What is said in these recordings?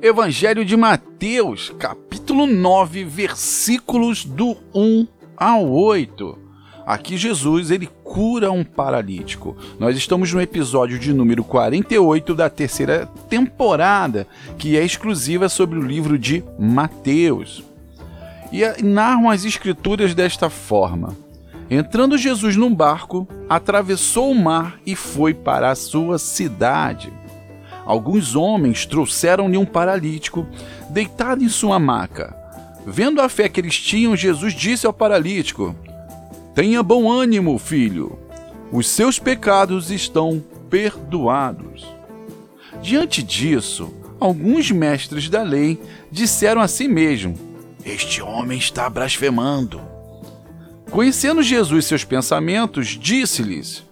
Evangelho de Mateus, capítulo 9, versículos do 1 ao 8. Aqui Jesus ele cura um paralítico. Nós estamos no episódio de número 48 da terceira temporada, que é exclusiva sobre o livro de Mateus. E narram as escrituras desta forma: Entrando Jesus num barco, atravessou o mar e foi para a sua cidade. Alguns homens trouxeram-lhe um paralítico, deitado em sua maca. Vendo a fé que eles tinham, Jesus disse ao paralítico: Tenha bom ânimo, filho. Os seus pecados estão perdoados. Diante disso, alguns mestres da lei disseram a si mesmo: Este homem está blasfemando. Conhecendo Jesus seus pensamentos, disse-lhes: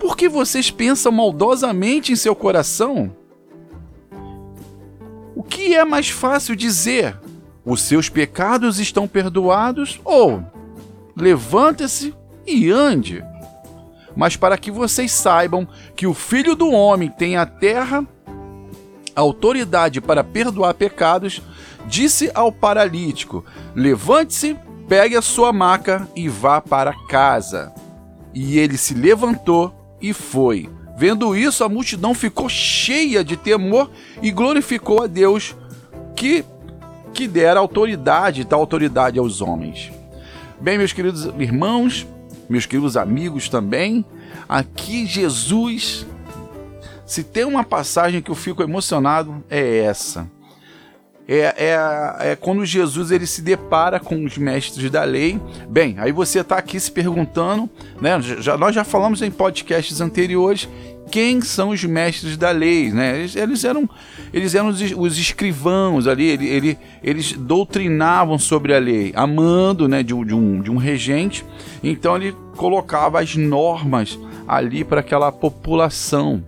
Por que vocês pensam maldosamente em seu coração? O que é mais fácil dizer? Os seus pecados estão perdoados ou levante-se e ande. Mas para que vocês saibam que o Filho do Homem tem a terra autoridade para perdoar pecados, disse ao paralítico: Levante-se, pegue a sua maca e vá para casa. E ele se levantou e foi. Vendo isso, a multidão ficou cheia de temor e glorificou a Deus que que dera autoridade, tal autoridade aos homens. Bem, meus queridos irmãos, meus queridos amigos também, aqui Jesus, se tem uma passagem que eu fico emocionado, é essa. É, é, é, quando Jesus ele se depara com os mestres da lei. Bem, aí você está aqui se perguntando, né? Já, nós já falamos em podcasts anteriores quem são os mestres da lei, né? Eles, eles eram, eles eram os, os escrivãos ali, ele, ele, eles doutrinavam sobre a lei, amando, né, de, de, um, de um regente. Então ele colocava as normas ali para aquela população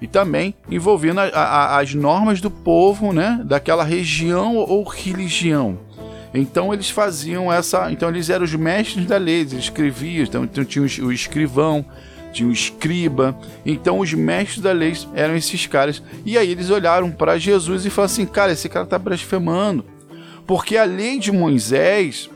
e também envolvendo a, a, as normas do povo, né, daquela região ou religião. Então eles faziam essa, então eles eram os mestres da lei, eles escreviam, então, então tinha o, escrivão, tinha o escriba. Então os mestres da lei eram esses caras. E aí eles olharam para Jesus e falaram assim: "Cara, esse cara está blasfemando". Porque a lei de Moisés,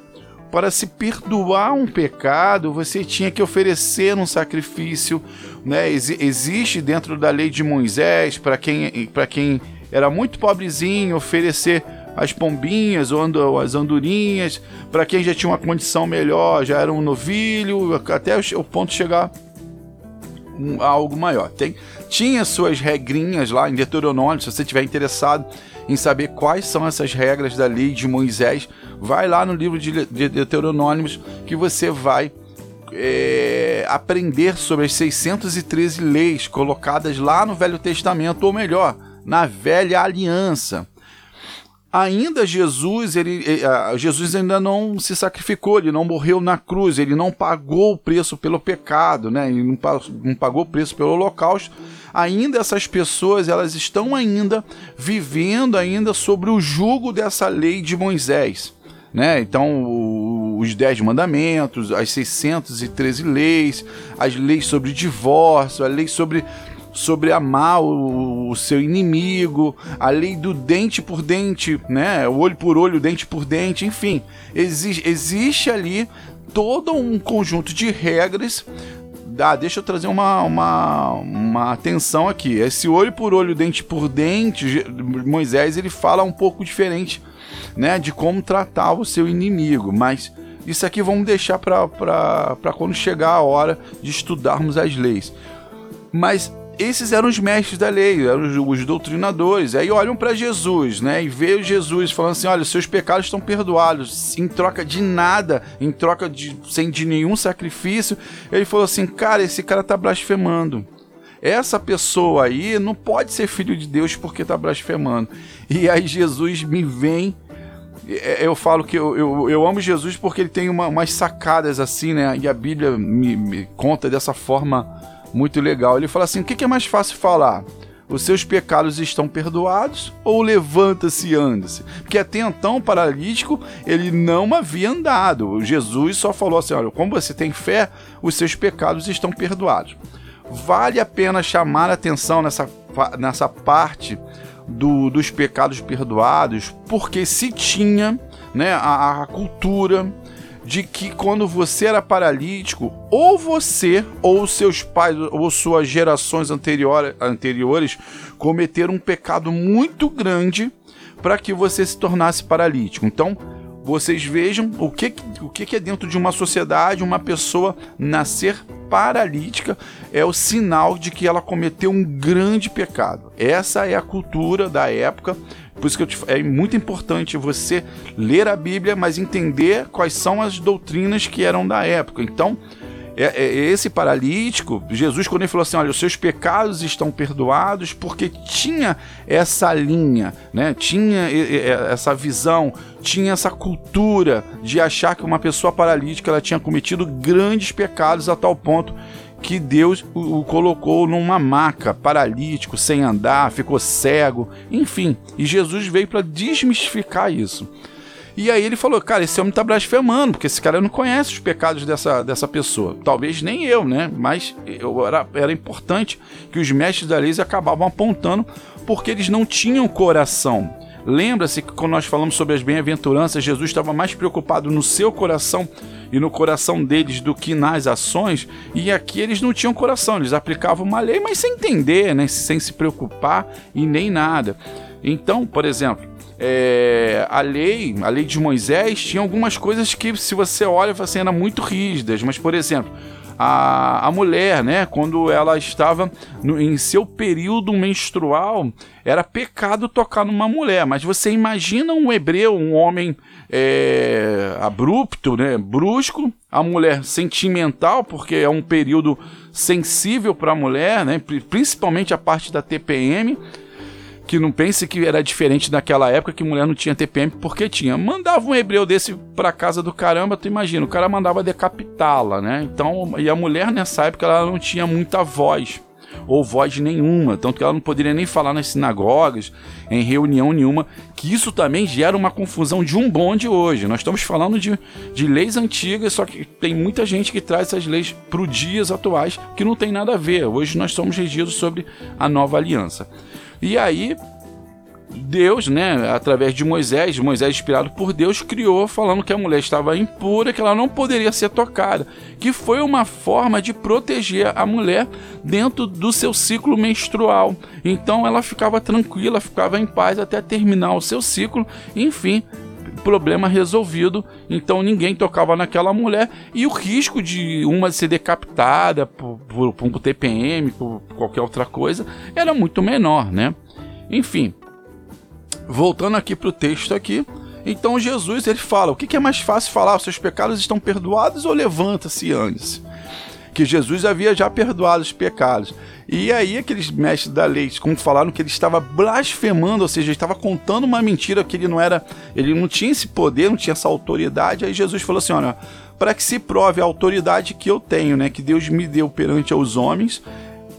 para se perdoar um pecado, você tinha que oferecer um sacrifício, né? Ex existe dentro da lei de Moisés para quem quem era muito pobrezinho oferecer as pombinhas ou as andorinhas, para quem já tinha uma condição melhor, já era um novilho, até o ponto de chegar um, algo maior. Tem, tinha suas regrinhas lá em Deuteronômio, se você tiver interessado em saber quais são essas regras da lei de Moisés, vai lá no livro de, de Deuteronômios que você vai é, aprender sobre as 613 leis colocadas lá no Velho Testamento, ou melhor, na Velha Aliança ainda Jesus, ele, Jesus ainda não se sacrificou, ele não morreu na cruz, ele não pagou o preço pelo pecado, né? Ele não pagou o preço pelo holocausto. Ainda essas pessoas, elas estão ainda vivendo ainda sobre o jugo dessa lei de Moisés. Né? Então, os Dez Mandamentos, as 613 leis, as leis sobre divórcio, a lei sobre sobre amar o, o, seu inimigo, a lei do dente por dente, né? Olho por olho, dente por dente, enfim. Exi existe ali todo um conjunto de regras. Ah, deixa eu trazer uma, uma, uma atenção aqui. Esse olho por olho, dente por dente, Moisés ele fala um pouco diferente né, de como tratar o seu inimigo, mas isso aqui vamos deixar para quando chegar a hora de estudarmos as leis. Mas esses eram os mestres da lei, eram os, os doutrinadores. Aí olham para Jesus, né? E veio Jesus falando assim: olha, seus pecados estão perdoados, em troca de nada, em troca de sem de nenhum sacrifício. Ele falou assim: cara, esse cara tá blasfemando. Essa pessoa aí não pode ser filho de Deus porque tá blasfemando. E aí Jesus me vem é, eu falo que eu, eu, eu, amo Jesus porque ele tem uma, umas sacadas assim, né? E a Bíblia me, me conta dessa forma muito legal. Ele fala assim: o que, é mais fácil falar? Os seus pecados estão perdoados ou levanta-se e anda-se? Porque até então o paralítico ele não havia andado. Jesus só falou assim: olha, como você tem fé, os seus pecados estão perdoados. vale a pena chamar a atenção nessa, nessa parte do, dos pecados perdoados, porque se tinha né, a, a cultura de que quando você era paralítico, ou você, ou seus pais, ou suas gerações anterior, anteriores cometeram um pecado muito grande para que você se tornasse paralítico. Então, vocês vejam o que, o que é dentro de uma sociedade uma pessoa nascer paralítica é o sinal de que ela cometeu um grande pecado. Essa é a cultura da época. Por isso que te, é muito importante você ler a Bíblia, mas entender quais são as doutrinas que eram da época. Então, é, é, esse paralítico, Jesus, quando ele falou assim: olha, os seus pecados estão perdoados, porque tinha essa linha, né? tinha essa visão, tinha essa cultura de achar que uma pessoa paralítica ela tinha cometido grandes pecados a tal ponto que Deus o, colocou numa maca, paralítico, sem andar, ficou cego, enfim. E Jesus veio para desmistificar isso. E aí ele falou, cara, esse homem tá blasfemando, porque esse cara não conhece os pecados dessa, dessa pessoa. Talvez nem eu, né? Mas eu, era, era importante que os mestres da lei acabavam apontando, porque eles não tinham coração. Lembra-se que quando nós falamos sobre as bem-aventuranças, Jesus estava mais preocupado no seu coração e no coração deles do que nas ações, e aqui eles não tinham coração, eles aplicavam uma lei, mas sem entender, né? sem se preocupar e nem nada. Então, por exemplo, é, a lei, a lei de Moisés, tinha algumas coisas que, se você olha, assim, eram muito rígidas. Mas, por exemplo, a, a mulher, né, quando ela estava no, em seu período menstrual, era pecado tocar numa mulher. Mas você imagina um hebreu, um homem é, abrupto, né, brusco, a mulher sentimental, porque é um período sensível para a mulher, né, principalmente a parte da TPM que não pense que era diferente daquela época que mulher não tinha TPM, porque tinha. Mandava um hebreu desse pra casa do caramba, tu imagina, o cara mandava decapitá-la, né? Então, e a mulher nessa época ela não tinha muita voz, ou voz nenhuma, tanto que ela não poderia nem falar nas sinagogas, em reunião nenhuma, que isso também gera uma confusão de um bonde hoje. Nós estamos falando de, de leis antigas, só que tem muita gente que traz essas leis para os dias atuais que não tem nada a ver. Hoje nós somos regidos sobre a nova aliança. E aí, Deus, né, através de Moisés, Moisés inspirado por Deus, criou falando que a mulher estava impura, que ela não poderia ser tocada, que foi uma forma de proteger a mulher dentro do seu ciclo menstrual. Então ela ficava tranquila, ficava em paz até terminar o seu ciclo, enfim, problema resolvido. Então ninguém tocava naquela mulher e o risco de uma ser decapitada por, por, por um TPM, por qualquer outra coisa, era muito menor, né? Enfim, voltando aqui para o texto aqui. Então Jesus ele fala: o que é mais fácil falar? Os seus pecados estão perdoados ou levanta-se antes? Que Jesus havia já perdoado os pecados. E aí aqueles mestres da lei, como falaram que ele estava blasfemando, ou seja, ele estava contando uma mentira que ele não era, ele não tinha esse poder, não tinha essa autoridade. Aí Jesus falou assim: olha, para que se prove a autoridade que eu tenho, né, que Deus me deu perante aos homens,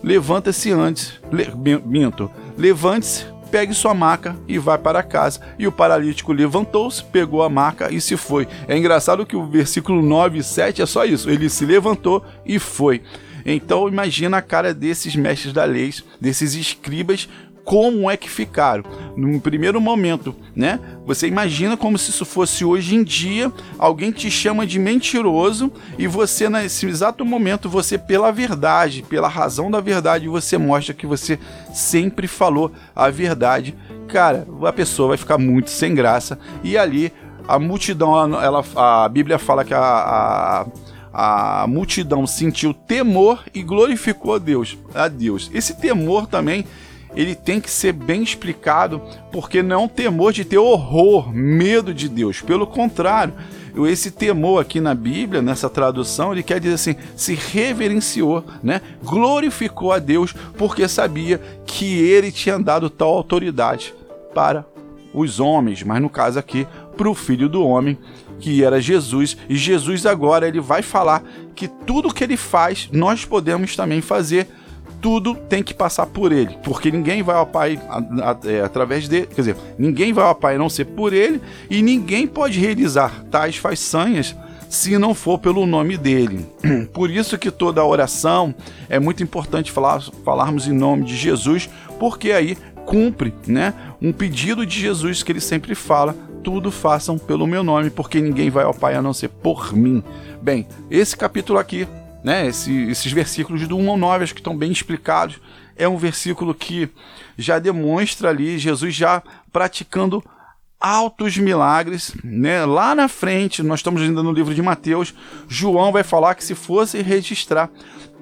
levanta-se antes, le, minto, levante-se, pegue sua maca e vá para casa. E o paralítico levantou-se, pegou a maca e se foi. É engraçado que o versículo 9 e 7 é só isso. Ele se levantou e foi. Então imagina a cara desses mestres da lei, desses escribas, como é que ficaram. No primeiro momento, né? Você imagina como se isso fosse hoje em dia, alguém te chama de mentiroso e você nesse exato momento, você pela verdade, pela razão da verdade, você mostra que você sempre falou a verdade. Cara, a pessoa vai ficar muito sem graça e ali a multidão, ela, a Bíblia fala que a, a a multidão sentiu temor e glorificou a Deus. A Deus. Esse temor também ele tem que ser bem explicado, porque não é um temor de ter horror, medo de Deus. Pelo contrário, esse temor aqui na Bíblia, nessa tradução, ele quer dizer assim, se reverenciou, né? Glorificou a Deus porque sabia que ele tinha dado tal autoridade para os homens, mas no caso aqui, para o filho do homem, que era Jesus, e Jesus agora ele vai falar que tudo que ele faz, nós podemos também fazer tudo tem que passar por ele, porque ninguém vai ao Pai a, a, é, através dele, quer dizer, ninguém vai ao Pai a não ser por ele, e ninguém pode realizar tais façanhas se não for pelo nome dele. Por isso que toda oração é muito importante falar, falarmos em nome de Jesus, porque aí cumpre, né, um pedido de Jesus que ele sempre fala: tudo façam pelo meu nome, porque ninguém vai ao Pai a não ser por mim. Bem, esse capítulo aqui, né, esse, esses versículos do 1 ao 9, acho que estão bem explicados. É um versículo que já demonstra ali Jesus já praticando altos milagres, né? Lá na frente, nós estamos ainda no livro de Mateus, João vai falar que se fosse registrar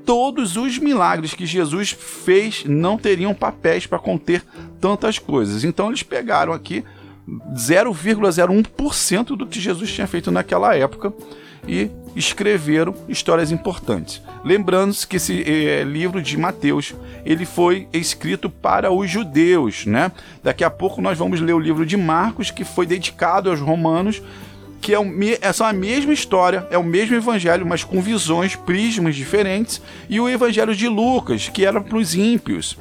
todos os milagres que Jesus fez, não teriam papéis para conter tantas coisas. Então eles pegaram aqui 0,01% do que Jesus tinha feito naquela época e escreveram histórias importantes. Lembrando-se que esse é, livro de Mateus ele foi escrito para os judeus, né? Daqui a pouco nós vamos ler o livro de Marcos que foi dedicado aos romanos, que é, o, é a mesma história, é o mesmo evangelho, mas com visões, prismas diferentes, e o evangelho de Lucas que era para os ímpios.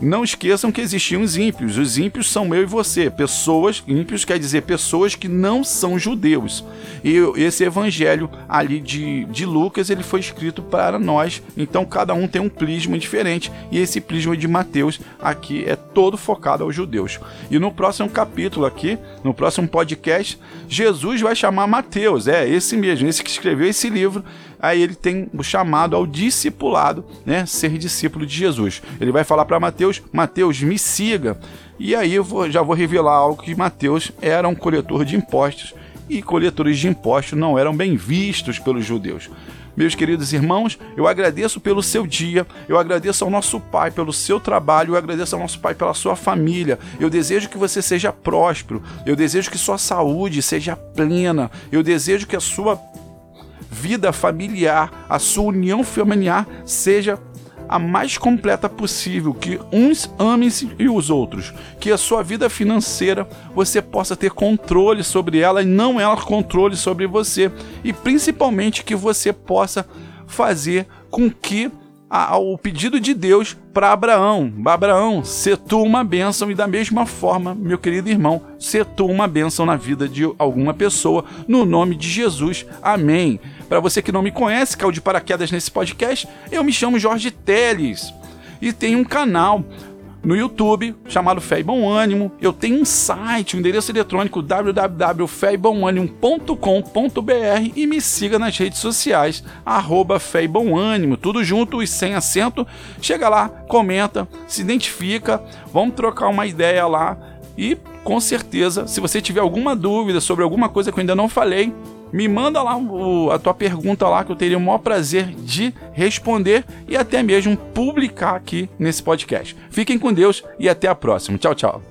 Não esqueçam que existiam os ímpios. Os ímpios são eu e você. Pessoas, ímpios quer dizer pessoas que não são judeus. E esse evangelho ali de, de Lucas, ele foi escrito para nós. Então cada um tem um plisma diferente. E esse plisma de Mateus aqui é todo focado aos judeus. E no próximo capítulo aqui, no próximo podcast, Jesus vai chamar Mateus. É esse mesmo, esse que escreveu esse livro aí ele tem o chamado ao discipulado, né? Ser discípulo de Jesus. Ele vai falar para Mateus: Mateus, me siga. E aí eu vou, já vou revelar algo que Mateus era um coletor de impostos e coletores de impostos não eram bem vistos pelos judeus. Meus queridos irmãos, eu agradeço pelo seu dia, eu agradeço ao nosso Pai pelo seu trabalho, eu agradeço ao nosso Pai pela sua família. Eu desejo que você seja próspero, eu desejo que sua saúde seja plena, eu desejo que a sua vida familiar, a sua união familiar seja a mais completa possível, que uns amem-se e os outros, que a sua vida financeira você possa ter controle sobre ela e não ela controle sobre você, e principalmente que você possa fazer com que ao pedido de Deus para Abraão. Abraão, se tu uma bênção, e da mesma forma, meu querido irmão, se tu uma bênção na vida de alguma pessoa, no nome de Jesus. Amém. Para você que não me conhece, caiu de paraquedas nesse podcast, eu me chamo Jorge Teles e tenho um canal no YouTube chamado Fé e Bom Ânimo. Eu tenho um site, um endereço eletrônico www.feibomanimo.com.br e me siga nas redes sociais, arroba Fé e Bom Ânimo, tudo junto e sem acento. Chega lá, comenta, se identifica, vamos trocar uma ideia lá e com certeza, se você tiver alguma dúvida sobre alguma coisa que eu ainda não falei, me manda lá o, a tua pergunta lá que eu teria o maior prazer de responder e até mesmo publicar aqui nesse podcast. Fiquem com Deus e até a próxima. Tchau, tchau.